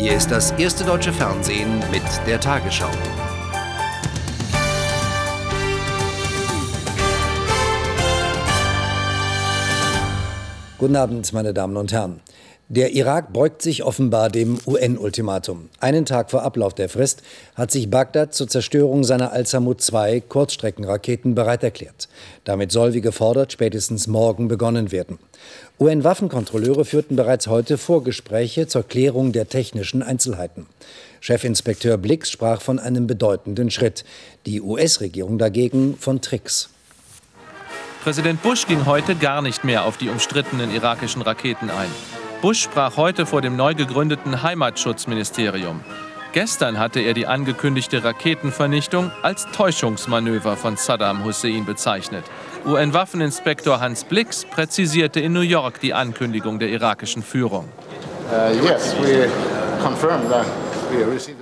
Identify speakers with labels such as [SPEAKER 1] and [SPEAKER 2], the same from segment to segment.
[SPEAKER 1] Hier ist das erste deutsche Fernsehen mit der Tagesschau.
[SPEAKER 2] Guten Abend, meine Damen und Herren. Der Irak beugt sich offenbar dem UN-Ultimatum. Einen Tag vor Ablauf der Frist hat sich Bagdad zur Zerstörung seiner Al-Samud-2 Kurzstreckenraketen bereit erklärt. Damit soll, wie gefordert, spätestens morgen begonnen werden. UN-Waffenkontrolleure führten bereits heute Vorgespräche zur Klärung der technischen Einzelheiten. Chefinspekteur Blix sprach von einem bedeutenden Schritt, die US-Regierung dagegen von Tricks.
[SPEAKER 3] Präsident Bush ging heute gar nicht mehr auf die umstrittenen irakischen Raketen ein. Bush sprach heute vor dem neu gegründeten Heimatschutzministerium. Gestern hatte er die angekündigte Raketenvernichtung als Täuschungsmanöver von Saddam Hussein bezeichnet. UN-Waffeninspektor Hans Blix präzisierte in New York die Ankündigung der irakischen Führung. Uh,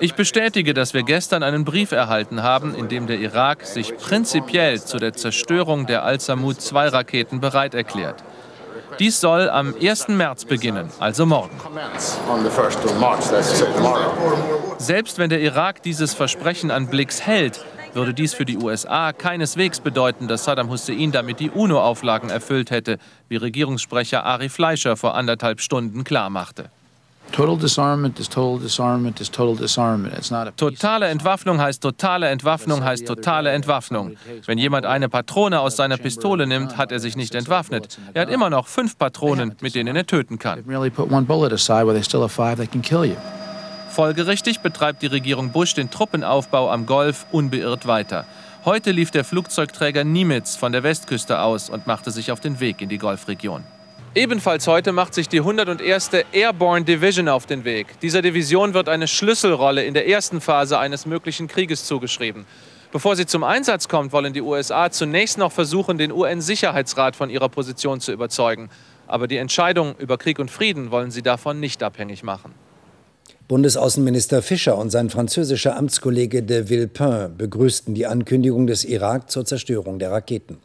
[SPEAKER 3] ich bestätige, dass wir gestern einen Brief erhalten haben, in dem der Irak sich prinzipiell zu der Zerstörung der Al-Samud-2-Raketen bereit erklärt. Dies soll am 1. März beginnen, also morgen. Selbst wenn der Irak dieses Versprechen an Blix hält, würde dies für die USA keineswegs bedeuten, dass Saddam Hussein damit die UNO-Auflagen erfüllt hätte, wie Regierungssprecher Ari Fleischer vor anderthalb Stunden klarmachte. Totale Entwaffnung heißt totale Entwaffnung heißt totale Entwaffnung. Wenn jemand eine Patrone aus seiner Pistole nimmt, hat er sich nicht entwaffnet. Er hat immer noch fünf Patronen, mit denen er töten kann. Folgerichtig betreibt die Regierung Bush den Truppenaufbau am Golf unbeirrt weiter. Heute lief der Flugzeugträger Nimitz von der Westküste aus und machte sich auf den Weg in die Golfregion. Ebenfalls heute macht sich die 101. Airborne Division auf den Weg. Dieser Division wird eine Schlüsselrolle in der ersten Phase eines möglichen Krieges zugeschrieben. Bevor sie zum Einsatz kommt, wollen die USA zunächst noch versuchen, den UN-Sicherheitsrat von ihrer Position zu überzeugen. Aber die Entscheidung über Krieg und Frieden wollen sie davon nicht abhängig machen.
[SPEAKER 2] Bundesaußenminister Fischer und sein französischer Amtskollege de Villepin begrüßten die Ankündigung des Irak zur Zerstörung der Raketen.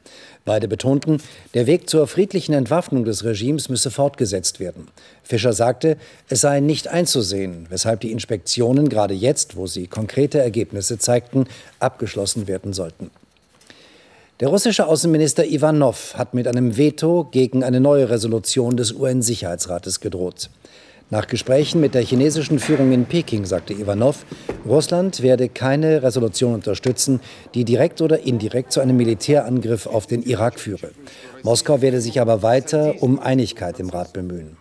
[SPEAKER 2] Beide betonten, der Weg zur friedlichen Entwaffnung des Regimes müsse fortgesetzt werden. Fischer sagte, es sei nicht einzusehen, weshalb die Inspektionen gerade jetzt, wo sie konkrete Ergebnisse zeigten, abgeschlossen werden sollten. Der russische Außenminister Ivanov hat mit einem Veto gegen eine neue Resolution des UN-Sicherheitsrates gedroht. Nach Gesprächen mit der chinesischen Führung in Peking sagte Ivanov, Russland werde keine Resolution unterstützen, die direkt oder indirekt zu einem Militärangriff auf den Irak führe. Moskau werde sich aber weiter um Einigkeit im Rat bemühen.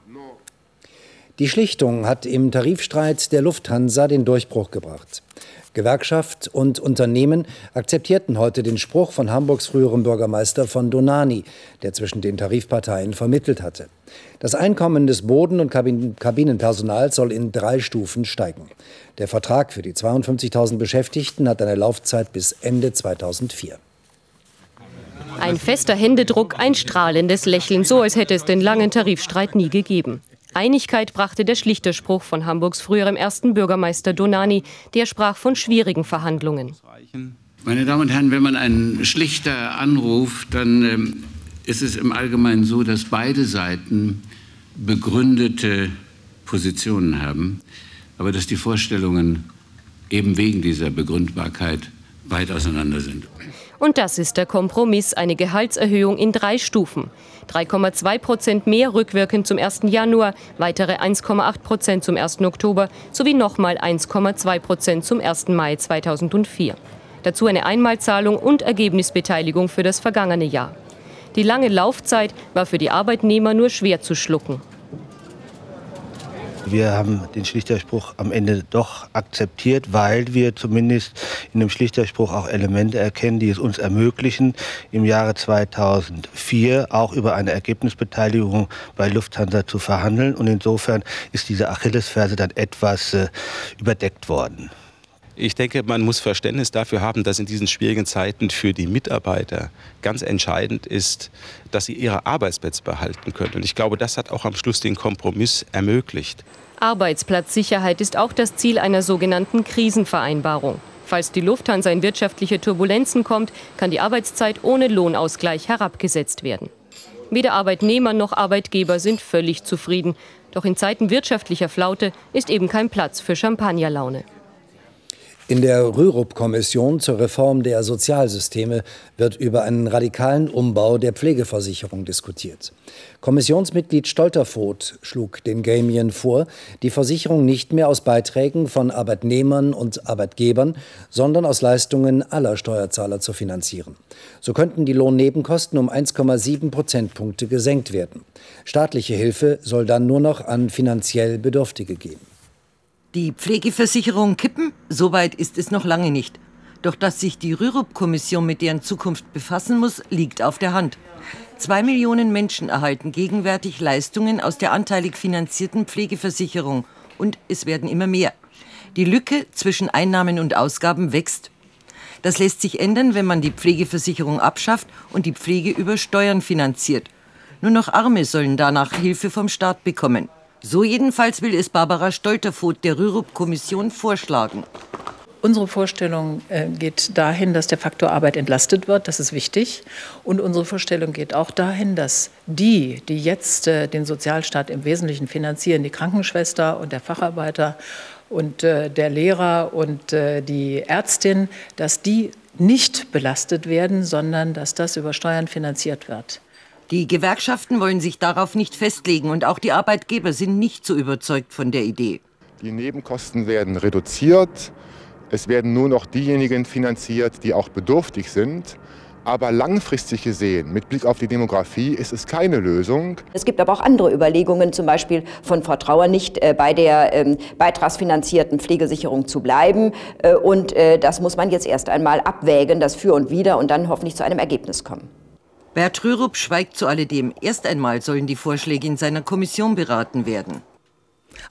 [SPEAKER 2] Die Schlichtung hat im Tarifstreit der Lufthansa den Durchbruch gebracht. Gewerkschaft und Unternehmen akzeptierten heute den Spruch von Hamburgs früherem Bürgermeister von Donani, der zwischen den Tarifparteien vermittelt hatte. Das Einkommen des Boden- und Kabinenpersonals soll in drei Stufen steigen. Der Vertrag für die 52.000 Beschäftigten hat eine Laufzeit bis Ende 2004.
[SPEAKER 4] Ein fester Händedruck, ein strahlendes Lächeln, so als hätte es den langen Tarifstreit nie gegeben. Einigkeit brachte der schlichte Spruch von Hamburgs früherem ersten Bürgermeister Donani. Der sprach von schwierigen Verhandlungen.
[SPEAKER 5] Meine Damen und Herren, wenn man einen Schlichter anruft, dann ähm, ist es im Allgemeinen so, dass beide Seiten begründete Positionen haben, aber dass die Vorstellungen eben wegen dieser Begründbarkeit weit auseinander sind.
[SPEAKER 4] Und das ist der Kompromiss, eine Gehaltserhöhung in drei Stufen. 3,2 Prozent mehr rückwirkend zum 1. Januar, weitere 1,8 Prozent zum 1. Oktober sowie nochmal 1,2 Prozent zum 1. Mai 2004. Dazu eine Einmalzahlung und Ergebnisbeteiligung für das vergangene Jahr. Die lange Laufzeit war für die Arbeitnehmer nur schwer zu schlucken.
[SPEAKER 6] Wir haben den Schlichterspruch am Ende doch akzeptiert, weil wir zumindest in dem Schlichterspruch auch Elemente erkennen, die es uns ermöglichen, im Jahre 2004 auch über eine Ergebnisbeteiligung bei Lufthansa zu verhandeln. Und insofern ist diese Achillesferse dann etwas äh, überdeckt worden.
[SPEAKER 7] Ich denke, man muss Verständnis dafür haben, dass in diesen schwierigen Zeiten für die Mitarbeiter ganz entscheidend ist, dass sie ihre Arbeitsplätze behalten können. Und ich glaube, das hat auch am Schluss den Kompromiss ermöglicht.
[SPEAKER 4] Arbeitsplatzsicherheit ist auch das Ziel einer sogenannten Krisenvereinbarung. Falls die Lufthansa in wirtschaftliche Turbulenzen kommt, kann die Arbeitszeit ohne Lohnausgleich herabgesetzt werden. Weder Arbeitnehmer noch Arbeitgeber sind völlig zufrieden. Doch in Zeiten wirtschaftlicher Flaute ist eben kein Platz für Champagnerlaune.
[SPEAKER 2] In der Rürup-Kommission zur Reform der Sozialsysteme wird über einen radikalen Umbau der Pflegeversicherung diskutiert. Kommissionsmitglied Stolterfoth schlug den Gremien vor, die Versicherung nicht mehr aus Beiträgen von Arbeitnehmern und Arbeitgebern, sondern aus Leistungen aller Steuerzahler zu finanzieren. So könnten die Lohnnebenkosten um 1,7 Prozentpunkte gesenkt werden. Staatliche Hilfe soll dann nur noch an finanziell Bedürftige gehen.
[SPEAKER 8] Die Pflegeversicherung kippen? Soweit ist es noch lange nicht. Doch dass sich die Rürup-Kommission mit deren Zukunft befassen muss, liegt auf der Hand. Zwei Millionen Menschen erhalten gegenwärtig Leistungen aus der anteilig finanzierten Pflegeversicherung und es werden immer mehr. Die Lücke zwischen Einnahmen und Ausgaben wächst. Das lässt sich ändern, wenn man die Pflegeversicherung abschafft und die Pflege über Steuern finanziert. Nur noch Arme sollen danach Hilfe vom Staat bekommen. So jedenfalls will es Barbara Stolterfoth der Rürup-Kommission vorschlagen.
[SPEAKER 9] Unsere Vorstellung äh, geht dahin, dass der Faktor Arbeit entlastet wird. Das ist wichtig. Und unsere Vorstellung geht auch dahin, dass die, die jetzt äh, den Sozialstaat im Wesentlichen finanzieren, die Krankenschwester und der Facharbeiter und äh, der Lehrer und die Ärztin, dass die nicht belastet werden, sondern dass das über Steuern finanziert wird.
[SPEAKER 8] Die Gewerkschaften wollen sich darauf nicht festlegen und auch die Arbeitgeber sind nicht so überzeugt von der Idee.
[SPEAKER 10] Die Nebenkosten werden reduziert. Es werden nur noch diejenigen finanziert, die auch bedürftig sind. Aber langfristig gesehen, mit Blick auf die Demografie, ist es keine Lösung.
[SPEAKER 11] Es gibt aber auch andere Überlegungen, zum Beispiel von Frau Trauer nicht äh, bei der ähm, beitragsfinanzierten Pflegesicherung zu bleiben. Äh, und äh, das muss man jetzt erst einmal abwägen, das Für und Wider, und dann hoffentlich zu einem Ergebnis kommen.
[SPEAKER 8] Bert Rürup schweigt zu alledem. Erst einmal sollen die Vorschläge in seiner Kommission beraten werden.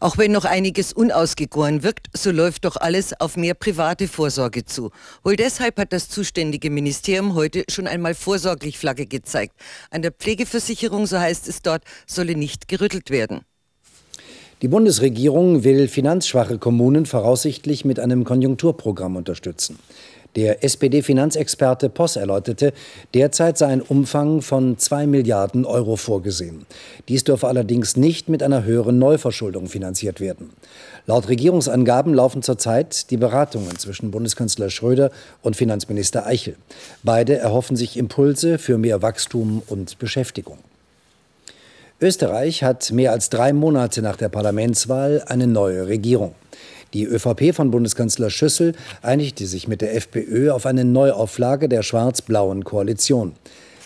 [SPEAKER 8] Auch wenn noch einiges unausgegoren wirkt, so läuft doch alles auf mehr private Vorsorge zu. Wohl deshalb hat das zuständige Ministerium heute schon einmal vorsorglich Flagge gezeigt. An der Pflegeversicherung, so heißt es dort, solle nicht gerüttelt werden.
[SPEAKER 2] Die Bundesregierung will finanzschwache Kommunen voraussichtlich mit einem Konjunkturprogramm unterstützen. Der SPD-Finanzexperte Poss erläuterte, derzeit sei ein Umfang von 2 Milliarden Euro vorgesehen. Dies dürfe allerdings nicht mit einer höheren Neuverschuldung finanziert werden. Laut Regierungsangaben laufen zurzeit die Beratungen zwischen Bundeskanzler Schröder und Finanzminister Eichel. Beide erhoffen sich Impulse für mehr Wachstum und Beschäftigung. Österreich hat mehr als drei Monate nach der Parlamentswahl eine neue Regierung. Die ÖVP von Bundeskanzler Schüssel einigte sich mit der FPÖ auf eine Neuauflage der schwarz-blauen Koalition.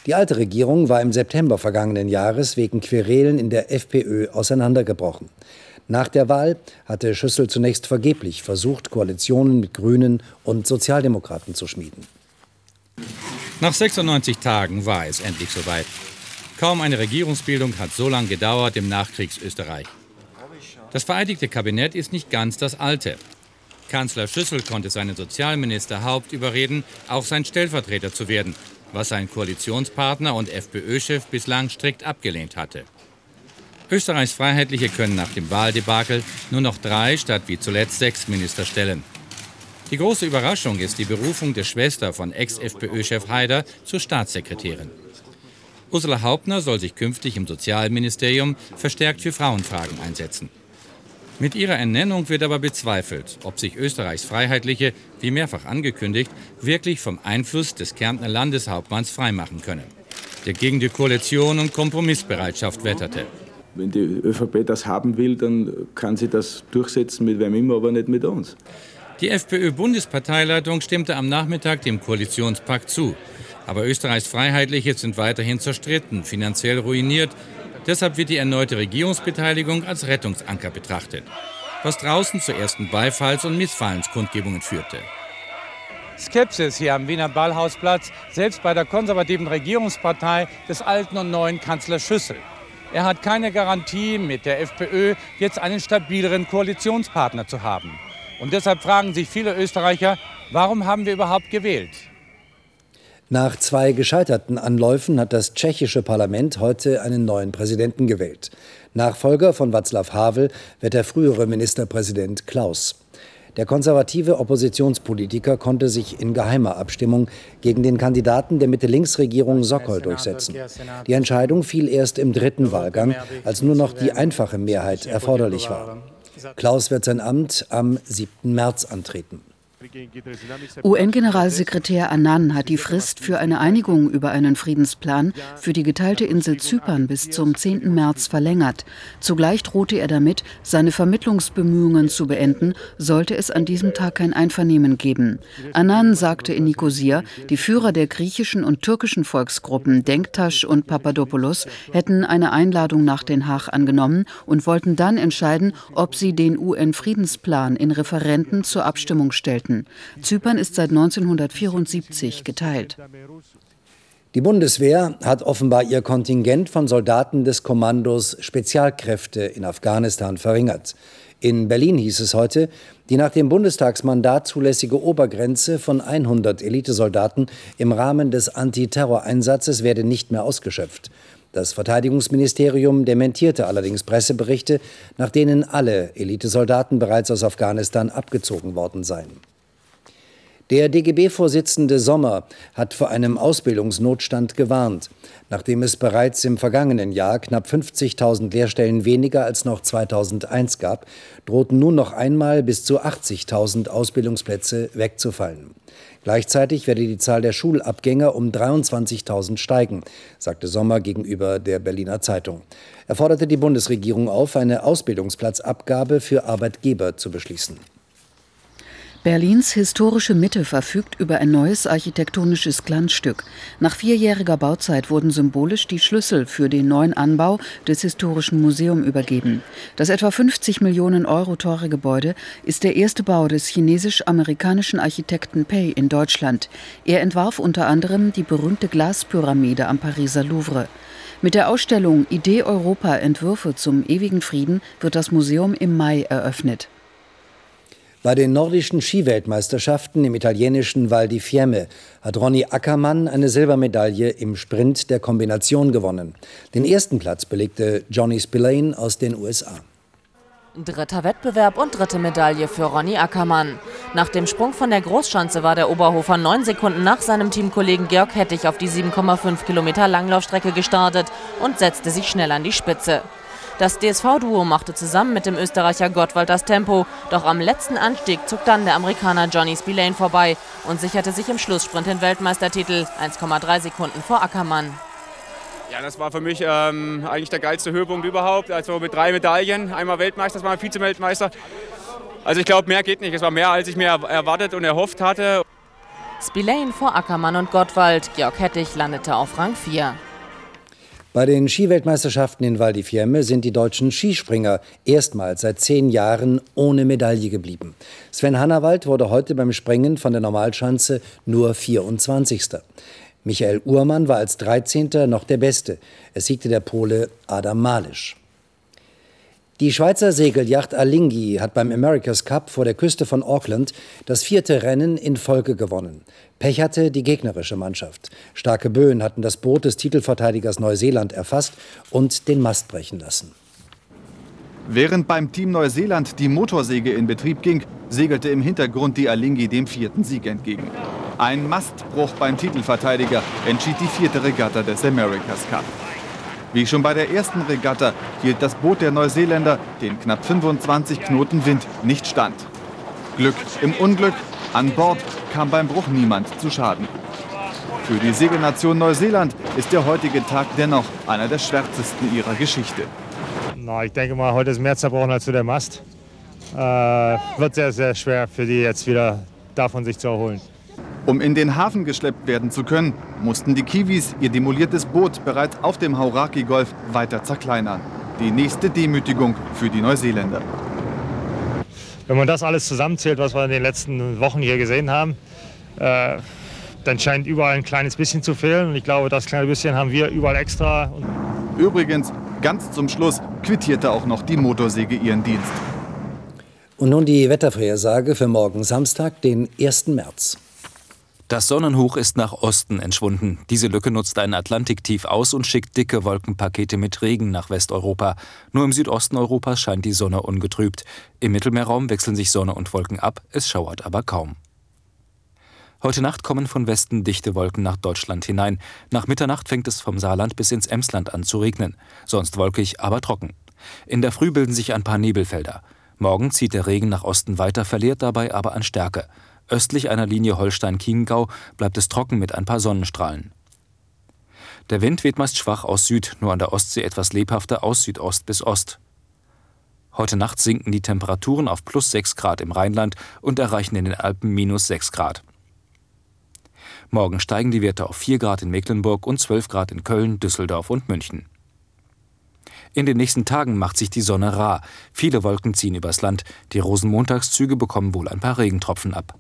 [SPEAKER 2] Die alte Regierung war im September vergangenen Jahres wegen Querelen in der FPÖ auseinandergebrochen. Nach der Wahl hatte Schüssel zunächst vergeblich versucht, Koalitionen mit Grünen und Sozialdemokraten zu schmieden.
[SPEAKER 12] Nach 96 Tagen war es endlich soweit. Kaum eine Regierungsbildung hat so lange gedauert im Nachkriegsösterreich. Das vereidigte Kabinett ist nicht ganz das alte. Kanzler Schüssel konnte seinen Sozialminister Haupt überreden, auch sein Stellvertreter zu werden, was sein Koalitionspartner und FPÖ-Chef bislang strikt abgelehnt hatte. Österreichs Freiheitliche können nach dem Wahldebakel nur noch drei statt wie zuletzt sechs Minister stellen. Die große Überraschung ist die Berufung der Schwester von Ex-FPÖ-Chef Haider zur Staatssekretärin. Ursula Hauptner soll sich künftig im Sozialministerium verstärkt für Frauenfragen einsetzen. Mit ihrer Ernennung wird aber bezweifelt, ob sich Österreichs Freiheitliche, wie mehrfach angekündigt, wirklich vom Einfluss des Kärntner Landeshauptmanns freimachen können, der gegen die Koalition und Kompromissbereitschaft wetterte.
[SPEAKER 13] Wenn die ÖVP das haben will, dann kann sie das durchsetzen mit wem immer, aber nicht mit uns.
[SPEAKER 12] Die FPÖ-Bundesparteileitung stimmte am Nachmittag dem Koalitionspakt zu. Aber Österreichs Freiheitliche sind weiterhin zerstritten, finanziell ruiniert Deshalb wird die erneute Regierungsbeteiligung als Rettungsanker betrachtet, was draußen zu ersten Beifalls- und Missfallenskundgebungen führte.
[SPEAKER 14] Skepsis hier am Wiener Ballhausplatz, selbst bei der konservativen Regierungspartei des alten und neuen Kanzlers Schüssel. Er hat keine Garantie, mit der FPÖ jetzt einen stabileren Koalitionspartner zu haben. Und deshalb fragen sich viele Österreicher, warum haben wir überhaupt gewählt?
[SPEAKER 2] Nach zwei gescheiterten Anläufen hat das tschechische Parlament heute einen neuen Präsidenten gewählt. Nachfolger von Václav Havel wird der frühere Ministerpräsident Klaus. Der konservative Oppositionspolitiker konnte sich in geheimer Abstimmung gegen den Kandidaten der Mitte-Links-Regierung Sokol durchsetzen. Die Entscheidung fiel erst im dritten Wahlgang, als nur noch die einfache Mehrheit erforderlich war. Klaus wird sein Amt am 7. März antreten.
[SPEAKER 15] UN-Generalsekretär Annan hat die Frist für eine Einigung über einen Friedensplan für die geteilte Insel Zypern bis zum 10. März verlängert. Zugleich drohte er damit, seine Vermittlungsbemühungen zu beenden, sollte es an diesem Tag kein Einvernehmen geben. Annan sagte in Nikosia, die Führer der griechischen und türkischen Volksgruppen Denktasch und Papadopoulos hätten eine Einladung nach Den Haag angenommen und wollten dann entscheiden, ob sie den UN-Friedensplan in Referenten zur Abstimmung stellten. Staaten. Zypern ist seit 1974 geteilt.
[SPEAKER 2] Die Bundeswehr hat offenbar ihr Kontingent von Soldaten des Kommandos Spezialkräfte in Afghanistan verringert. In Berlin hieß es heute, die nach dem Bundestagsmandat zulässige Obergrenze von 100 Elitesoldaten im Rahmen des Antiterroreinsatzes werde nicht mehr ausgeschöpft. Das Verteidigungsministerium dementierte allerdings Presseberichte, nach denen alle Elitesoldaten bereits aus Afghanistan abgezogen worden seien. Der DGB-Vorsitzende Sommer hat vor einem Ausbildungsnotstand gewarnt. Nachdem es bereits im vergangenen Jahr knapp 50.000 Lehrstellen weniger als noch 2001 gab, drohten nun noch einmal bis zu 80.000 Ausbildungsplätze wegzufallen. Gleichzeitig werde die Zahl der Schulabgänger um 23.000 steigen, sagte Sommer gegenüber der Berliner Zeitung. Er forderte die Bundesregierung auf, eine Ausbildungsplatzabgabe für Arbeitgeber zu beschließen.
[SPEAKER 15] Berlins historische Mitte verfügt über ein neues architektonisches Glanzstück. Nach vierjähriger Bauzeit wurden symbolisch die Schlüssel für den neuen Anbau des Historischen Museums übergeben. Das etwa 50 Millionen Euro teure Gebäude ist der erste Bau des chinesisch-amerikanischen Architekten Pei in Deutschland. Er entwarf unter anderem die berühmte Glaspyramide am Pariser Louvre. Mit der Ausstellung Idee Europa Entwürfe zum ewigen Frieden wird das Museum im Mai eröffnet.
[SPEAKER 2] Bei den nordischen Skiweltmeisterschaften im italienischen Val di Fiemme hat Ronny Ackermann eine Silbermedaille im Sprint der Kombination gewonnen. Den ersten Platz belegte Johnny Spillane aus den USA.
[SPEAKER 16] Dritter Wettbewerb und dritte Medaille für Ronny Ackermann. Nach dem Sprung von der Großschanze war der Oberhofer neun Sekunden nach seinem Teamkollegen Georg Hettich auf die 7,5 Kilometer Langlaufstrecke gestartet und setzte sich schnell an die Spitze. Das DSV-Duo machte zusammen mit dem Österreicher Gottwald das Tempo. Doch am letzten Anstieg zog dann der Amerikaner Johnny Spillane vorbei und sicherte sich im Schlusssprint den Weltmeistertitel 1,3 Sekunden vor Ackermann.
[SPEAKER 17] Ja, das war für mich ähm, eigentlich der geilste Höhepunkt überhaupt. Also mit drei Medaillen, einmal Weltmeister, das war Vize-Weltmeister. Also ich glaube, mehr geht nicht. Es war mehr, als ich mir erwartet und erhofft hatte.
[SPEAKER 16] Spillane vor Ackermann und Gottwald. Georg Hettich landete auf Rang 4.
[SPEAKER 2] Bei den Skiweltmeisterschaften in Val di Fiemme sind die deutschen Skispringer erstmals seit zehn Jahren ohne Medaille geblieben. Sven Hannawald wurde heute beim Springen von der Normalschanze nur 24. Michael Uhrmann war als 13. noch der Beste. Es siegte der Pole Adam Malisch. Die Schweizer Segelyacht Alingi hat beim America's Cup vor der Küste von Auckland das vierte Rennen in Folge gewonnen. Pech hatte die gegnerische Mannschaft. Starke Böen hatten das Boot des Titelverteidigers Neuseeland erfasst und den Mast brechen lassen.
[SPEAKER 18] Während beim Team Neuseeland die Motorsäge in Betrieb ging, segelte im Hintergrund die Alingi dem vierten Sieg entgegen. Ein Mastbruch beim Titelverteidiger entschied die vierte Regatta des America's Cup. Wie schon bei der ersten Regatta hielt das Boot der Neuseeländer den knapp 25 Knoten Wind nicht stand. Glück im Unglück, an Bord kam beim Bruch niemand zu Schaden. Für die Segelnation Neuseeland ist der heutige Tag dennoch einer der schwärzesten ihrer Geschichte.
[SPEAKER 19] Na, ich denke mal, heute ist mehr zerbrochen als zu der Mast. Äh, wird sehr, sehr schwer für die jetzt wieder davon sich zu erholen.
[SPEAKER 18] Um in den Hafen geschleppt werden zu können, mussten die Kiwis ihr demoliertes Boot bereits auf dem Hauraki-Golf weiter zerkleinern. Die nächste Demütigung für die Neuseeländer.
[SPEAKER 19] Wenn man das alles zusammenzählt, was wir in den letzten Wochen hier gesehen haben, äh, dann scheint überall ein kleines bisschen zu fehlen. Und ich glaube, das kleine bisschen haben wir überall extra.
[SPEAKER 18] Übrigens, ganz zum Schluss quittierte auch noch die Motorsäge ihren Dienst.
[SPEAKER 2] Und nun die Wettervorhersage für morgen Samstag, den 1. März.
[SPEAKER 20] Das Sonnenhoch ist nach Osten entschwunden. Diese Lücke nutzt ein Atlantiktief aus und schickt dicke Wolkenpakete mit Regen nach Westeuropa. Nur im Südosten Europas scheint die Sonne ungetrübt. Im Mittelmeerraum wechseln sich Sonne und Wolken ab, es schauert aber kaum. Heute Nacht kommen von Westen dichte Wolken nach Deutschland hinein. Nach Mitternacht fängt es vom Saarland bis ins Emsland an zu regnen. Sonst wolkig, aber trocken. In der Früh bilden sich ein paar Nebelfelder. Morgen zieht der Regen nach Osten weiter, verliert dabei aber an Stärke. Östlich einer Linie Holstein-Chiemgau bleibt es trocken mit ein paar Sonnenstrahlen. Der Wind weht meist schwach aus Süd, nur an der Ostsee etwas lebhafter aus Südost bis Ost. Heute Nacht sinken die Temperaturen auf plus 6 Grad im Rheinland und erreichen in den Alpen minus 6 Grad. Morgen steigen die Werte auf 4 Grad in Mecklenburg und 12 Grad in Köln, Düsseldorf und München. In den nächsten Tagen macht sich die Sonne rar. Viele Wolken ziehen übers Land. Die Rosenmontagszüge bekommen wohl ein paar Regentropfen ab.